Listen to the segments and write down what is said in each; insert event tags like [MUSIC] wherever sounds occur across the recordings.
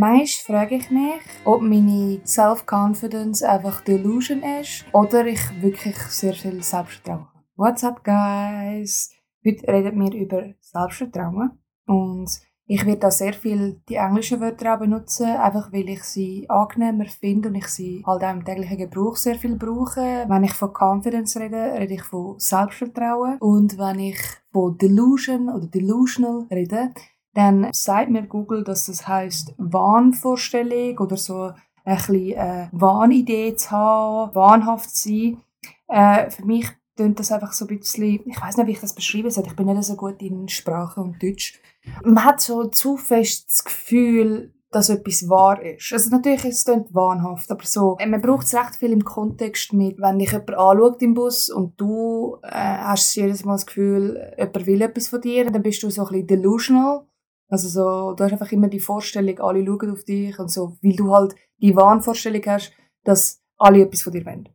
Manchmal frage ich mich, ob meine Self-Confidence einfach Delusion ist oder ich wirklich sehr viel Selbstvertrauen habe. What's up, guys? Heute reden wir über Selbstvertrauen und ich werde da sehr viel die englischen Wörter auch benutzen, einfach weil ich sie angenehmer finde und ich sie halt auch im täglichen Gebrauch sehr viel brauche. Wenn ich von Confidence rede, rede ich von Selbstvertrauen und wenn ich von Delusion oder Delusional rede, dann sagt mir Google, dass das heißt Wahnvorstellung oder so ein bisschen äh, Wahnidee zu haben, wahnhaft zu sein. Äh, für mich klingt das einfach so ein bisschen, ich weiß nicht, wie ich das beschreiben soll, ich bin nicht so gut in Sprache und Deutsch. Man hat so zu fest das Gefühl, dass etwas wahr ist. Also natürlich ist es wahnhaft, aber so, äh, man braucht es recht viel im Kontext mit, wenn dich jemand anschaut im Bus und du äh, hast jedes Mal das Gefühl, jemand will etwas von dir, dann bist du so ein bisschen delusional also so, du hast einfach immer die Vorstellung, alle schauen auf dich und so, weil du halt die Wahnvorstellung hast, dass alle etwas von dir wollen.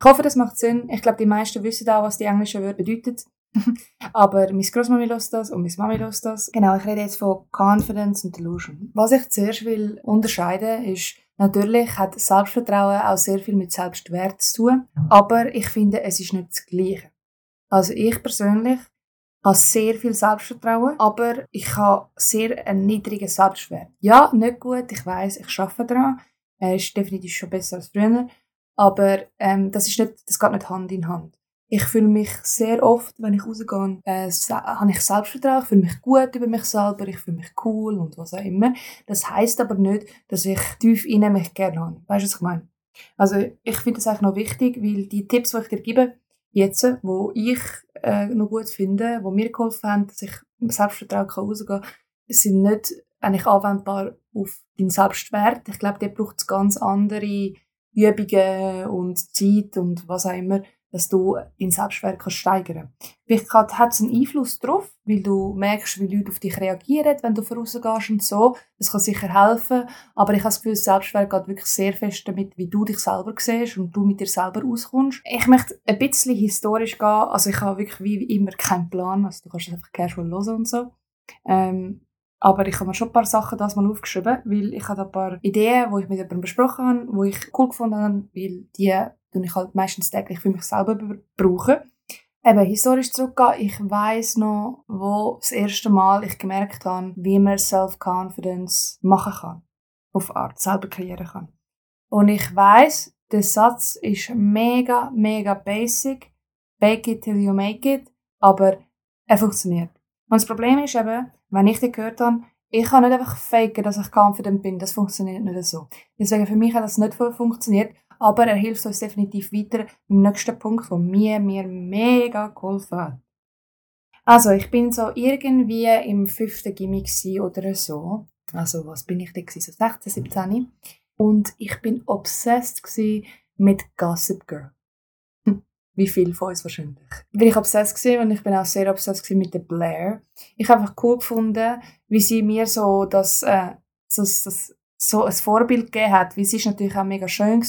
Ich hoffe, das macht Sinn. Ich glaube, die meisten wissen auch, was die englischen Wörter bedeuten. [LAUGHS] Aber meine Großmami lässt das und meine Mami lässt das. Genau, ich rede jetzt von Confidence und Delusion. Was ich zuerst will unterscheiden ist, natürlich hat Selbstvertrauen auch sehr viel mit Selbstwert zu tun. Aber ich finde, es ist nicht das Gleiche. Also ich persönlich habe sehr viel Selbstvertrauen, aber ich habe sehr einen niedrigen Selbstwert. Ja, nicht gut, ich weiß, ich arbeite daran. Er ist definitiv schon besser als früher, aber ähm, das, ist nicht, das geht nicht Hand in Hand. Ich fühle mich sehr oft, wenn ich rausgehe, äh, habe ich Selbstvertrauen, ich fühle mich gut über mich selber, ich fühle mich cool und was auch immer. Das heißt aber nicht, dass ich tief innen mich gerne habe. Weißt du, was ich meine? Also ich finde das eigentlich noch wichtig, weil die Tipps, die ich dir gebe, jetzt, wo ich äh, noch gut finde, wo mir geholfen haben, dass ich Selbstvertrauen rausgehen kann, sind nicht eigentlich anwendbar auf den Selbstwert. Ich glaube, der braucht ganz andere Übungen und Zeit und was auch immer, dass du deinen Selbstwert kannst steigern kannst. Vielleicht hat es einen Einfluss darauf, weil du merkst, wie Leute auf dich reagieren, wenn du vorausgehst und so. Das kann sicher helfen. Aber ich habe das Gefühl, Selbstwert geht wirklich sehr fest damit, wie du dich selber siehst und du mit dir selber auskommst. Ich möchte ein bisschen historisch gehen. Also ich habe wirklich wie immer keinen Plan. Also du kannst einfach casual hören und so. Ähm, aber ich habe mir schon ein paar Sachen das mal aufgeschrieben, weil ich habe ein paar Ideen, die ich mit jemandem besprochen habe, die ich cool gefunden habe, weil die tue ich halt meistens täglich für mich selber brauchen. Eben, historisch zurückgehen, ich weiß noch, wo das erste Mal ich gemerkt habe, wie man Self-Confidence machen kann. Auf Art, selber kreieren kann. Und ich weiß, der Satz ist mega, mega basic. Bake it till you make it. Aber er funktioniert. Und das Problem ist eben, wenn ich den gehört habe, ich kann nicht einfach faken, dass ich confident bin. Das funktioniert nicht so. Deswegen für mich hat das nicht voll funktioniert. Aber er hilft uns definitiv weiter im nächsten Punkt, der mir, mir mega geholfen hat. Also, ich bin so irgendwie im fünften Gimmick oder so. Also, was bin ich da So 16, 17. Und ich bin obsessed mit Gossip Girl. Hm, wie viel von uns wahrscheinlich. Bin ich obsessed und ich bin auch sehr obsessed mit der Blair. Ich habe einfach cool gefunden, wie sie mir so das, äh, das, das so ein Vorbild gegeben hat, weil sie ist natürlich auch mega schön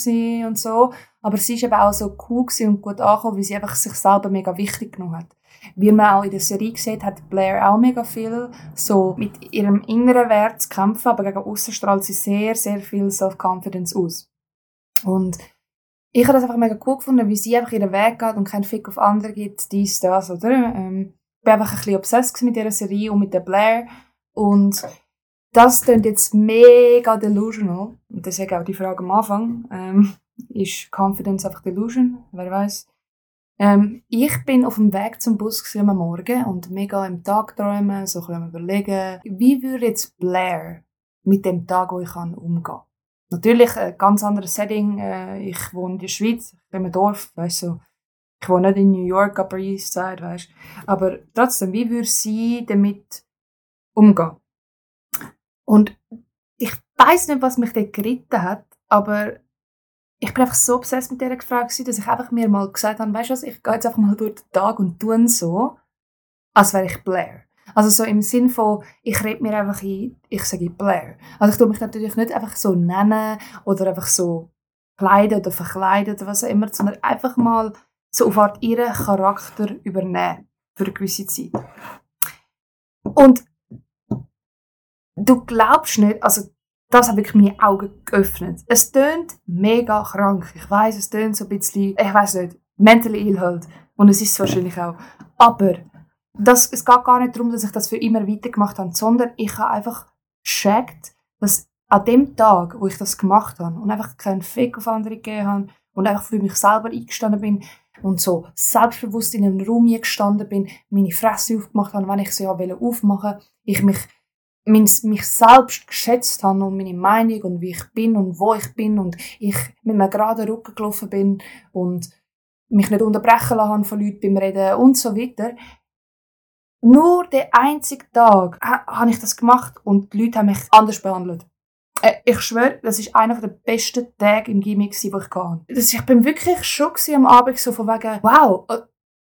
und so, aber sie ist eben auch so cool und gut angekommen, weil sie einfach sich selber mega wichtig genommen hat. Wie man auch in der Serie sieht, hat Blair auch mega viel so mit ihrem inneren Wert zu kämpfen, aber gegen außen strahlt sie sehr, sehr viel Self-Confidence aus. Und ich habe das einfach mega cool gefunden, wie sie einfach ihren Weg geht und keinen Fick auf andere gibt, dies, das, oder? Ähm, ich war einfach ein bisschen obsessed mit dieser Serie und mit der Blair und das klingt jetzt mega delusional. Und deswegen auch die Frage am Anfang. Ähm, ist Confidence einfach Delusion? Wer weiß. Ähm, ich bin auf dem Weg zum Bus am Morgen und mega im Tag träumen, so ein überlegen, wie würde jetzt Blair mit dem Tag, wo ich kann, umgehen Natürlich ein ganz anderes Setting. Äh, ich wohne in der Schweiz, ich bin im Dorf, weißt du. Ich wohne nicht in New York, Upper East Side, weißt Aber trotzdem, wie würde sie damit umgehen? Und ich weiß nicht, was mich dort geritten hat, aber ich bin einfach so obsessed mit dieser Frage, dass ich einfach mir mal gesagt habe, weißt du was, ich gehe jetzt einfach mal durch den Tag und tue so, als wäre ich Blair. Also so im Sinn von, ich rede mir einfach ein, ich sage Blair. Also ich tue mich natürlich nicht einfach so nennen oder einfach so kleiden oder verkleiden oder was auch immer, sondern einfach mal so auf Art ihren Charakter übernehmen für eine gewisse Zeit. Und du glaubst nicht, also das hat wirklich meine Augen geöffnet. Es tönt mega krank. Ich weiß, es tönt so ein bisschen, ich weiß nicht, mentally ill halt. Und es ist es wahrscheinlich auch. Aber das, es geht gar nicht darum, dass ich das für immer weitergemacht habe, sondern ich habe einfach gecheckt, dass an dem Tag, wo ich das gemacht habe und einfach keinen Fick auf andere gegeben habe und einfach für mich selber eingestanden bin und so selbstbewusst in einem Raum gestanden bin, meine Fresse aufgemacht habe, wenn ich sie ja aufmachen ich mich mich selbst geschätzt habe und meine Meinung und wie ich bin und wo ich bin und ich mit einem geraden Rücken gelaufen bin und mich nicht unterbrechen lassen von Leuten beim Reden und so weiter. Nur den einzigen Tag habe ich das gemacht und die Leute haben mich anders behandelt. Äh, ich schwöre, das ist einer der besten Tage im Gimmick, die ich hatte. Ich bin wirklich schon am Abend so von wegen, wow, äh,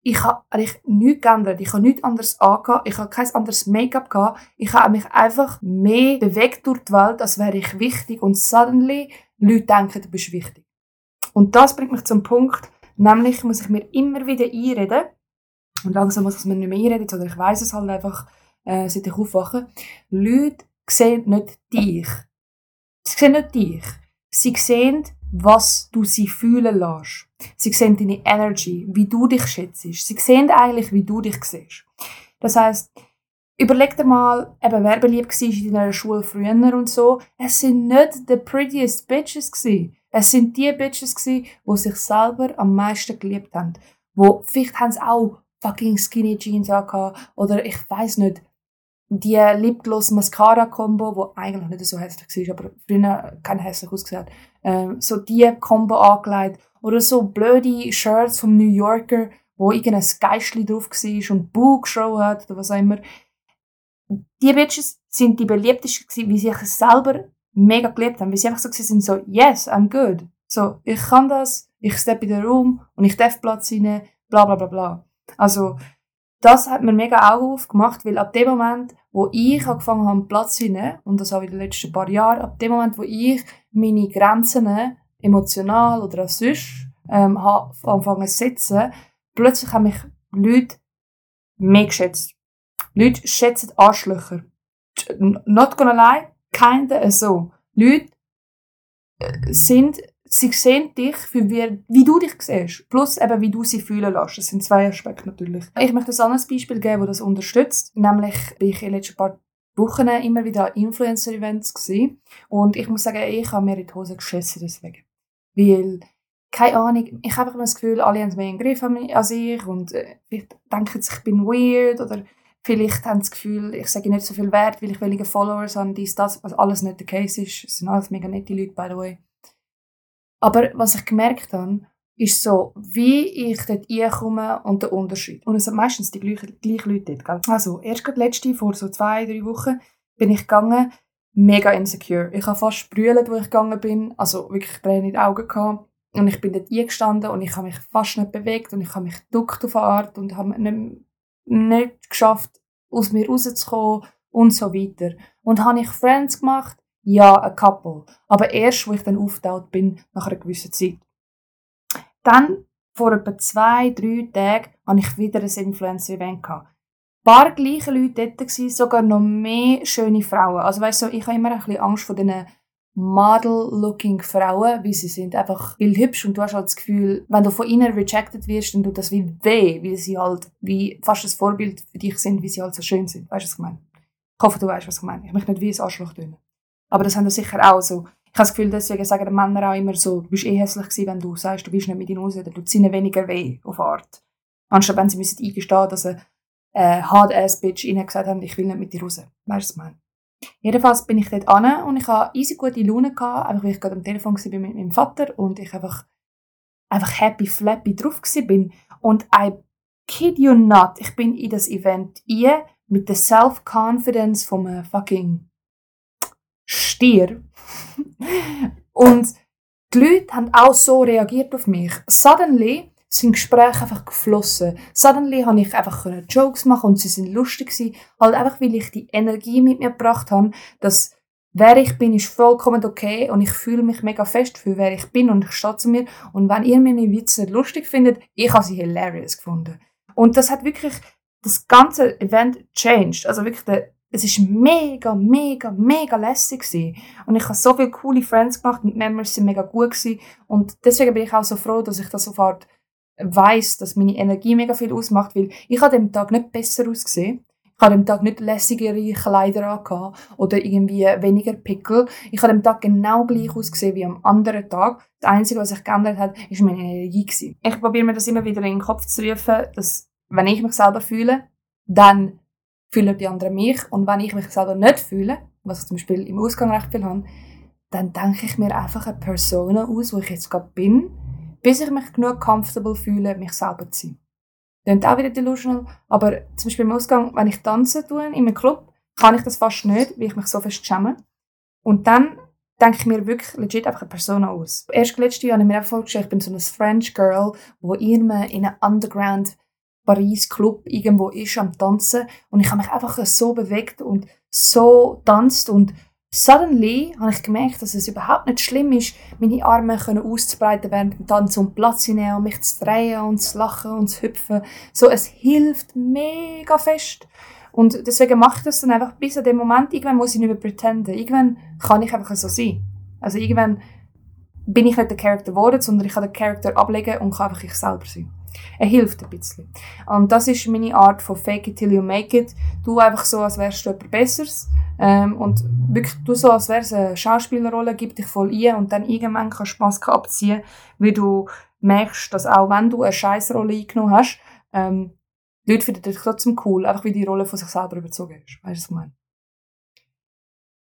ich habe eigentlich nichts geändert. Ich habe nichts anderes angehabt. Ich habe kein anderes Make-up gehabt. Ich habe mich einfach mehr bewegt durch die Welt, als wäre ich wichtig. Und suddenly Leute denken, du bist wichtig. Und das bringt mich zum Punkt, nämlich muss ich mir immer wieder einreden, und langsam muss ich mir nicht mehr einreden, sondern ich weiß es halt einfach, äh, seit ich aufwache. Leute sehen nicht dich. Sie sehen nicht dich. Sie sehen, was du sie fühlen lässt. Sie sehen deine Energy, wie du dich schätzt. Sie sehen eigentlich, wie du dich siehst. Das heißt, überleg dir mal, eben, wer beliebt war in deiner Schule früher und so. Es sind nicht the prettiest bitches gewesen. Es sind die Bitches gewesen, die sich selber am meisten geliebt haben. Wo, vielleicht haben sie auch fucking skinny Jeans angehabt, oder ich weiß nicht, die Lipgloss Mascara Combo, wo eigentlich nicht so hässlich war, aber früher kein hässlich ausgesehen ähm, so die Combo angelegt oder so blöde Shirts vom New Yorker, wo irgendein Geistli drauf war und Boo geschaut hat oder was auch immer. Die Bitches sind die beliebtesten wie sie sich selber mega geliebt haben, weil sie einfach so sind so, yes, I'm good. So, ich kann das, ich step in den Raum und ich darf Platz rein, bla bla bla bla. Also, das hat mir mega Augen aufgemacht, weil ab dem Moment, wo ich angefangen habe, Platz zu nehmen, und das habe ich in den letzten paar Jahren, ab dem Moment, wo ich meine Grenzen emotional oder auch sonst ähm, habe angefangen zu setzen, plötzlich haben mich Leute mehr geschätzt. Leute schätzen Arschlöcher. Not gonna lie, kinda so. Leute äh, sind sie sehen dich, für wie, wie du dich siehst. Plus eben, wie du sie fühlen lässt. Das sind zwei Aspekte natürlich. Ich möchte ein anderes Beispiel geben, das das unterstützt. Nämlich bin ich in den letzten paar Wochen immer wieder an Influencer-Events. Und ich muss sagen, ich habe mir in die Hose geschissen deswegen. Weil, keine Ahnung, ich habe immer das Gefühl, alle haben mehr im Griff als ich und äh, vielleicht denken sie, ich bin weird oder vielleicht haben sie das Gefühl, ich sage nicht so viel Wert, weil ich weniger Followers habe, dies, das, was alles nicht der Case ist. Es sind alles mega nette Leute, by the way. Aber was ich gemerkt habe, ist so, wie ich dort reinkomme und der Unterschied. Und es sind meistens die gleichen, gleichen Leute dort. Gell? Also, erst gerade letzte, vor so zwei, drei Wochen, bin ich gegangen, mega insecure. Ich habe fast sprühlen, wo ich gegangen bin. Also wirklich Tränen in den Augen gehabt. Und ich bin dort eingestanden und ich habe mich fast nicht bewegt und ich habe mich geduckt auf eine Art und habe nicht, nicht geschafft, aus mir rauszukommen und so weiter. Und habe ich Friends gemacht, ja, ein Couple. Aber erst, wo ich dann aufgetaucht bin, nach einer gewissen Zeit. Dann, vor etwa zwei, drei Tagen, hatte ich wieder ein Influencer-Event. Ein paar gleiche Leute dort, gewesen, sogar noch mehr schöne Frauen. Also weißt du, ich habe immer ein bisschen Angst vor diesen Model-looking Frauen, wie sie sind, einfach hübsch und du hast halt das Gefühl, wenn du von ihnen rejected wirst, dann tut das wie weh, weil sie halt wie fast ein Vorbild für dich sind, wie sie halt so schön sind. Weißt du, was ich meine? Ich hoffe, du weißt, was ich meine. Ich möchte nicht wie ein Arschloch tun. Aber das haben sie sicher auch so. Ich habe das Gefühl, deswegen sagen Männer auch immer so, du bist eh hässlich gewesen, wenn du sagst, du bist nicht mit ihnen raus, dann tut es ihnen weniger weh, auf Art. Anstatt wenn sie müssen eingestehen, dass eine äh, Hard-Ass-Bitch ihnen gesagt haben, ich will nicht mit dir raus. Weißt du, was Jedenfalls bin ich dort an und ich hatte easy gute Laune, gehabt, einfach weil ich gerade am Telefon war mit meinem Vater und ich einfach, einfach happy flappy drauf bin. Und I kid you not, ich bin in das Event ein mit der Self-Confidence vom fucking Stier. Und die Leute haben auch so reagiert auf mich. Suddenly sind Gespräche einfach geflossen. Suddenly habe ich einfach Jokes machen und sie sind lustig gewesen. Halt einfach, weil ich die Energie mit mir gebracht habe, dass wer ich bin, ist vollkommen okay und ich fühle mich mega fest für wer ich bin und ich stehe zu mir. Und wenn ihr meine Witze lustig findet, ich habe sie hilarious gefunden. Und das hat wirklich das ganze Event changed. Also wirklich der es ist mega, mega, mega lässig gewesen. Und ich habe so viele coole Friends gemacht und die Memories sind mega gut gewesen. Und deswegen bin ich auch so froh, dass ich das sofort weiß, dass meine Energie mega viel ausmacht, weil ich habe dem Tag nicht besser ausgesehen. Ich habe dem Tag nicht lässigere Kleider angehabt oder irgendwie weniger Pickel. Ich habe dem Tag genau gleich ausgesehen wie am anderen Tag. Das Einzige, was sich geändert hat, ist meine Energie gewesen. Ich probiere mir das immer wieder in den Kopf zu rufen, dass wenn ich mich selber fühle, dann fühlen die anderen mich. Und wenn ich mich selber nicht fühle, was ich zum Beispiel im Ausgang recht viel habe, dann denke ich mir einfach eine Persona aus, wo ich jetzt gerade bin, bis ich mich genug comfortable fühle, mich selber zu sein. Klingt auch wieder delusional, aber zum Beispiel im Ausgang, wenn ich tanzen tue, in einem Club, kann ich das fast nicht, weil ich mich so fest schäme. Und dann denke ich mir wirklich legit einfach eine Persona aus. Erst letztes Jahr habe ich mir einfach vorgestellt, ich bin so eine French Girl, wo immer in einem Underground Paris Club irgendwo ist am Tanzen und ich habe mich einfach so bewegt und so tanzt und suddenly habe ich gemerkt, dass es überhaupt nicht schlimm ist, meine Arme können auszubreiten während dem Tanzen und Platz zu nehmen und mich zu drehen und zu lachen und zu hüpfen. So, es hilft mega fest. Und deswegen mache ich das dann einfach bis an dem Moment, irgendwann muss ich nicht mehr pretenden. Irgendwann kann ich einfach so sein. Also irgendwann bin ich nicht der Charakter geworden, sondern ich kann den Charakter ablegen und kann einfach ich selber sein. Er hilft ein bisschen. Und das ist meine Art von Fake it till you make it. Du einfach so, als wärst du jemand Besseres. Ähm, und wirklich, du so, als wärst eine Schauspielerrolle, gib dich voll ein und dann irgendwann kannst du Maske abziehen, weil du merkst, dass auch wenn du eine Scheißrolle eingenommen hast, ähm, Leute finden dich trotzdem cool, einfach wie die Rolle von sich selber überzogen ist. Weißt du, was ich meine?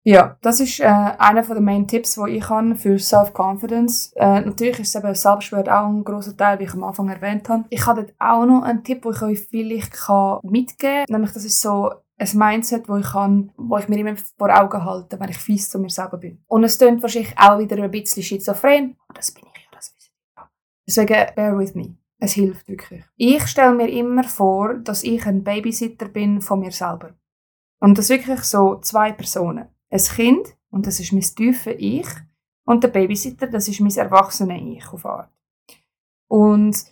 Ja, das ist äh, einer der Main Tipps, die ich habe für Self-Confidence. Äh, natürlich ist es eben Selbstwert auch ein großer Teil, wie ich am Anfang erwähnt habe. Ich habe dort auch noch einen Tipp, den ich euch vielleicht kann mitgeben kann. Nämlich, das ist so ein Mindset, wo ich, kann, wo ich mir immer vor Augen halte, wenn ich fies zu mir selber bin. Und es klingt wahrscheinlich auch wieder ein bisschen schizophren, aber das bin ich ja, das wisst ihr ja. Deswegen, bear with me. Es hilft wirklich. Ich stelle mir immer vor, dass ich ein Babysitter bin von mir selber. Und das wirklich so zwei Personen ein Kind, und das ist mein tiefe Ich, und der Babysitter, das ist mein erwachsene Ich auf Art. Und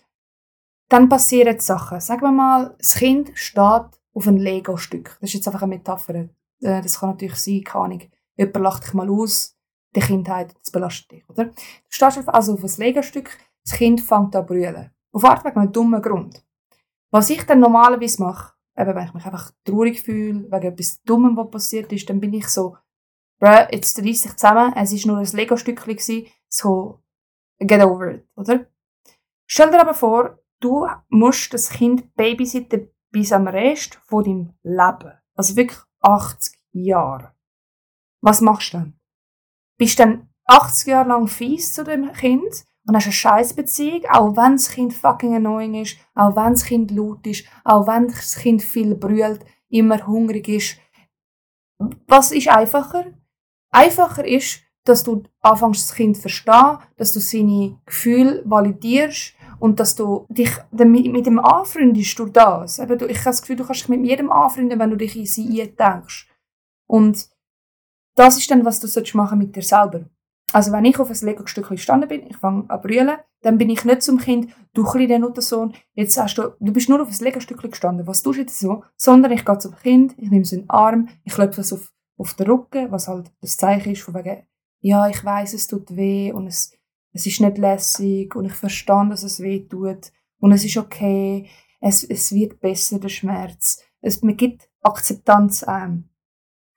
dann passieren Sachen. Sagen wir mal, das Kind steht auf einem Lego-Stück. Das ist jetzt einfach eine Metapher. Äh, das kann natürlich sein, keine Ahnung. Jemand lacht dich mal aus, die Kindheit, das belastet dich, oder? Du stehst also auf einem Lego-Stück, das Kind fängt an zu brüllen. Auf Art wegen einem dummen Grund. Was ich dann normalerweise mache, eben wenn ich mich einfach traurig fühle, wegen etwas Dummem, was passiert ist, dann bin ich so, bro, jetzt reiss dich zusammen, es war nur ein Lego-Stückchen, so, get over it, oder? Stell dir aber vor, du musst das Kind babysitten bis am Rest von deinem Leben. Also wirklich 80 Jahre. Was machst du dann? Bist du dann 80 Jahre lang fies zu dem Kind und hast eine scheiß Beziehung, auch wenn das Kind fucking annoying ist, auch wenn das Kind laut ist, auch wenn das Kind viel brüllt, immer hungrig ist. Was ist einfacher? Einfacher ist, dass du anfängst, das Kind zu verstehen, dass du seine Gefühle validierst und dass du dich mit dem anfreundest durch das. Ich habe das Gefühl, du kannst dich mit jedem anfreunden, wenn du dich in sie eindenkst. Und das ist dann, was du sollst machen mit dir selber. Also wenn ich auf ein Lego-Stück gestanden bin, ich fange an brüllen, dann bin ich nicht zum Kind, du kleiner Nuttersohn, jetzt hast du, du bist nur auf ein Lego-Stück gestanden, was tust du jetzt so? Sondern ich gehe zum Kind, ich nehme so einen Arm, ich klopfe es auf auf den Rücken, was halt das Zeichen ist von wegen, ja, ich weiß, es tut weh und es, es ist nicht lässig und ich verstehe, dass es weh tut und es ist okay, es, es wird besser, der Schmerz. Es, man gibt Akzeptanz an.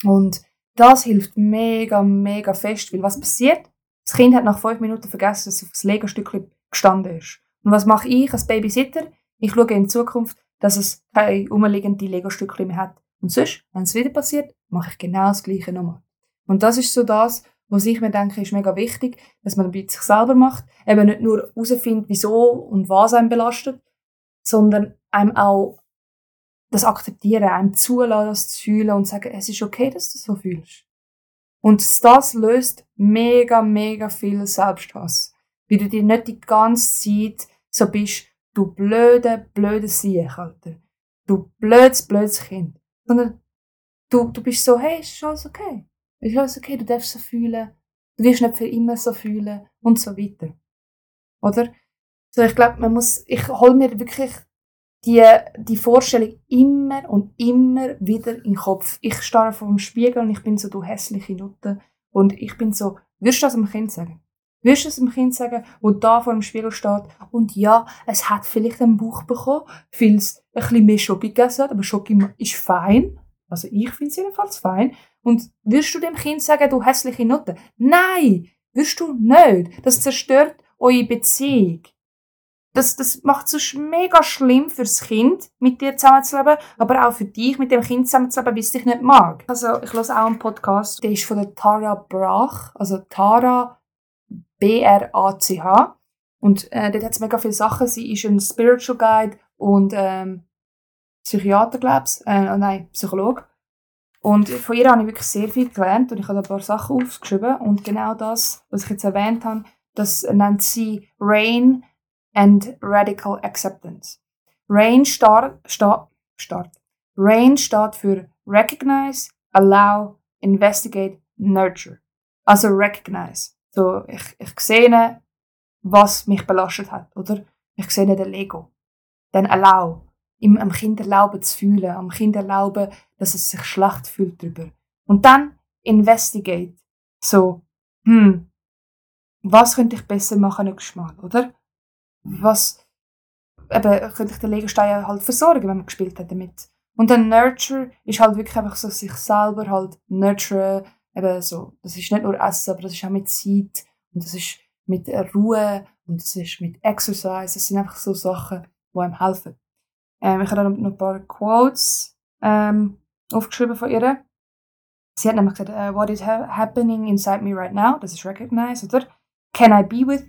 Und das hilft mega, mega fest, weil was passiert? Das Kind hat nach fünf Minuten vergessen, dass es auf das Lego-Stückchen gestanden ist. Und was mache ich als Babysitter? Ich schaue in Zukunft, dass es keine umliegende Lego-Stückchen mehr hat. Und sonst, wenn es wieder passiert, mache ich genau das Gleiche nochmal. Und das ist so das, was ich mir denke, ist mega wichtig, dass man bei sich selber macht. Eben nicht nur herausfindet, wieso und was einem belastet, sondern einem auch das akzeptieren, einem zulassen, das zu fühlen und sagen, es ist okay, dass du so fühlst. Und das löst mega, mega viel Selbsthass. Weil du dir nicht die ganze Zeit so bist, du blöde, blöde Sieg, Alter. Du blödes, blödes Kind. Sondern du, du bist so, hey, ist alles okay. Ist alles okay, du darfst so fühlen. Du wirst nicht für immer so fühlen und so weiter. Oder? So, ich glaube, man muss, ich hole mir wirklich die, die Vorstellung immer und immer wieder in den Kopf. Ich starre vor dem Spiegel und ich bin so, du hässliche Nutte. Und ich bin so, wirst du das dem Kind sagen? Wirst du es dem Kind sagen, wo da vor dem Spiegel steht? Und ja, es hat vielleicht einen Bauch bekommen, weil es ein bisschen mehr Schoki gegessen hat, aber Schoki ist fein. Also ich finde es jedenfalls fein. Und wirst du dem Kind sagen, du hässliche Nutte? Nein! Wirst du nicht. Das zerstört eure Beziehung das, das macht es mega schlimm fürs Kind, mit dir zusammenzuleben, aber auch für dich, mit dem Kind zusammenzuleben, es dich nicht mag. Also, ich höre auch einen Podcast, der ist von der Tara Brach, also Tara B-R-A-C-H. Und äh, dort hat es mega viele Sachen. Sie ist ein Spiritual Guide und ähm, Psychiater, glaube ich. Äh, oh nein, Psychologe. Und von ihr habe ich wirklich sehr viel gelernt und ich habe ein paar Sachen aufgeschrieben. Und genau das, was ich jetzt erwähnt habe, das nennt sie Rain and Radical Acceptance. RAIN start, start, start. RAIN steht für Recognize, Allow, Investigate, Nurture. Also Recognize. So, ich, ich sehe, was mich belastet hat, oder? Ich sehe den Lego. Dann Allow. Ihm am Kind erlauben zu fühlen, am Kind erlauben, dass es sich schlecht fühlt drüber. Und dann Investigate. So, hm, was könnte ich besser machen nächstes Mal, oder? was eben, könnte ich den Legostein halt versorgen, wenn man gespielt hat damit. Und dann Nurture ist halt wirklich einfach so sich selber halt nurture, eben so, das ist nicht nur Essen, aber das ist auch mit Zeit und das ist mit Ruhe und das ist mit Exercise, das sind einfach so Sachen, die einem helfen. Ähm, ich habe dann noch ein paar Quotes ähm, aufgeschrieben von ihr. Sie hat nämlich gesagt, uh, what is ha happening inside me right now? Das ist recognize, oder? Can I be with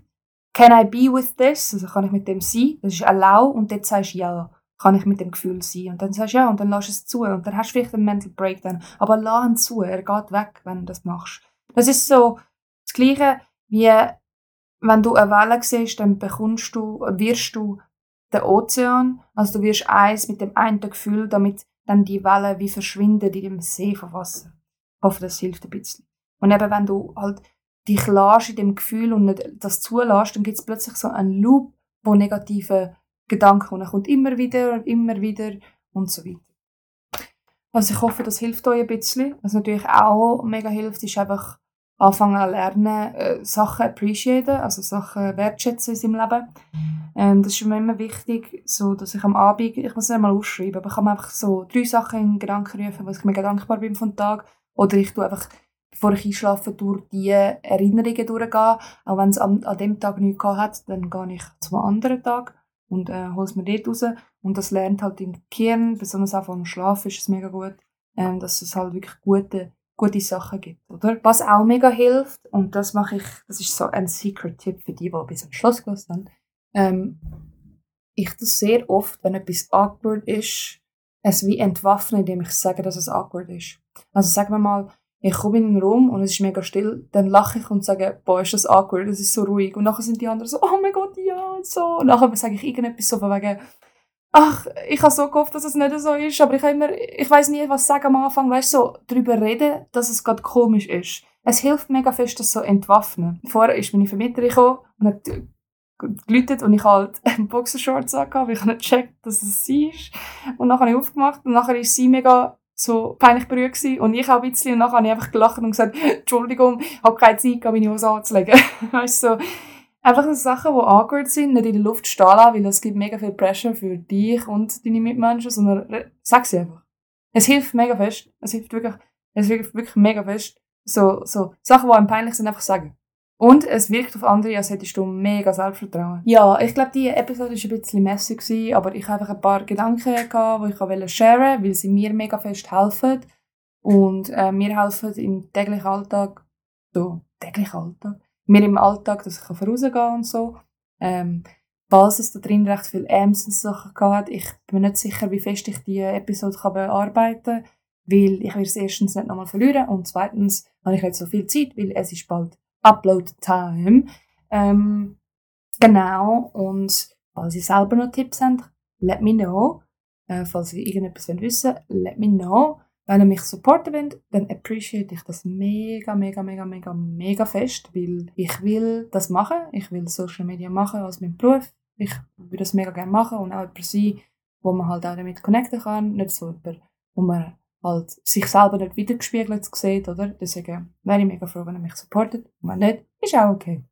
Can I be with this? Also kann ich mit dem sein? Das ist allow und dort sagst du ja. Kann ich mit dem Gefühl sein? Und dann sagst du ja und dann lass es zu und dann hast du vielleicht einen Mental Breakdown. Aber lass ihn zu, er geht weg, wenn du das machst. Das ist so das Gleiche wie wenn du eine Welle siehst, dann bekommst du, wirst du den Ozean, also du wirst eins mit dem einen Gefühl, damit dann die Wellen wie verschwinden in dem See von Wasser. Ich hoffe, das hilft ein bisschen. Und eben, wenn du halt dich lässt in dem Gefühl und nicht das zulässt, dann gibt es plötzlich so einen Loop, wo negative Gedanken und kommt immer wieder und immer wieder und so weiter. Also ich hoffe, das hilft euch ein bisschen. Was natürlich auch mega hilft, ist einfach anfangen zu lernen, äh, Sachen appreciaten, also Sachen wertschätzen in seinem Leben. Ähm, das ist mir immer wichtig, so, dass ich am Abend, ich muss es nicht mal ausschreiben, aber ich kann mir einfach so drei Sachen in Gedanken rufen, was ich mega dankbar bin vom Tag. Oder ich tue einfach bevor ich einschlafe, durch die Erinnerungen durchgehen. Auch wenn es an, an dem Tag nichts hat, dann gehe ich zum anderen Tag und äh, hole es mir dort raus. Und das lernt halt im Gehirn, besonders auch vom Schlafen ist es mega gut, ähm, dass es halt wirklich gute, gute Sachen gibt, oder? Was auch mega hilft, und das mache ich, das ist so ein Secret-Tipp für die, die bis am Schluss gelassen haben, ähm, ich das sehr oft, wenn etwas awkward ist, es wie entwaffnen, indem ich sage, dass es awkward ist. Also sagen wir mal, ich komme in den Raum und es ist mega still, dann lache ich und sage, boah, ist das awkward, das ist so ruhig. Und nachher sind die anderen so, oh mein Gott, ja, und so. Und nachher sage ich irgendetwas so von wegen, ach, ich habe so gehofft, dass es nicht so ist, aber ich immer, ich weiß nie, was sagen am Anfang, weißt du, so darüber reden, dass es gerade komisch ist. Es hilft mega fest, das so entwaffnen. Vorher ist meine Vermieterin gekommen und hat geläutet und ich halt [LAUGHS] Boxershorts angehabt, weil ich nicht gecheckt, dass es sie ist. Und nachher habe ich aufgemacht und nachher ist sie mega so peinlich berührt gewesen. Und ich auch ein bisschen. Und nachher habe ich einfach gelacht und gesagt, [LAUGHS] Entschuldigung, habe keine Zeit, meine Hose anzulegen. [LAUGHS] weißt du, so. Einfach so Sachen, die awkward sind, nicht in der Luft stehen lassen, weil es gibt mega viel Pressure für dich und deine Mitmenschen, sondern sag sie einfach. Es hilft mega fest. Es hilft wirklich, es hilft wirklich mega fest. So, so Sachen, die einem peinlich sind, einfach sagen. Und es wirkt auf andere, als hättest du mega Selbstvertrauen. Ja, ich glaube, die Episode war ein bisschen messy, gewesen, aber ich habe einfach ein paar Gedanken gehabt, die ich wollte sharen, weil sie mir mega fest helfen. Und äh, mir helfen im täglichen Alltag, so, täglichen Alltag, mir im Alltag, dass ich vorausgehen kann und so. Ähm, falls es da drin recht viele Äms und Sachen gehabt ich bin mir nicht sicher, wie fest ich die Episode kann bearbeiten kann, weil ich es erstens nicht nochmal verlieren und zweitens habe ich nicht so viel Zeit, weil es ist bald Upload Time. Ähm, genau, und falls ihr selber noch Tipps habt, let me know. Äh, falls ihr irgendetwas wissen wollt, let me know. Wenn ihr mich supporten wollt, dann appreciate ich das mega, mega, mega, mega, mega fest, weil ich will das machen. Ich will Social Media machen als mein Beruf. Ich würde das mega gerne machen und auch jemand sein, wo man halt auch damit connecten kann, nicht so jemand, wo man halt sich selber nicht wiedergespiegelt sieht, oder? Deswegen wäre ich mega froh, wenn ihr mich supportet. Und wenn nicht, ist auch okay.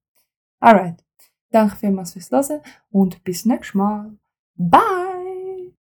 Alright. Danke vielmals fürs Hören und bis nächstes Mal. Bye!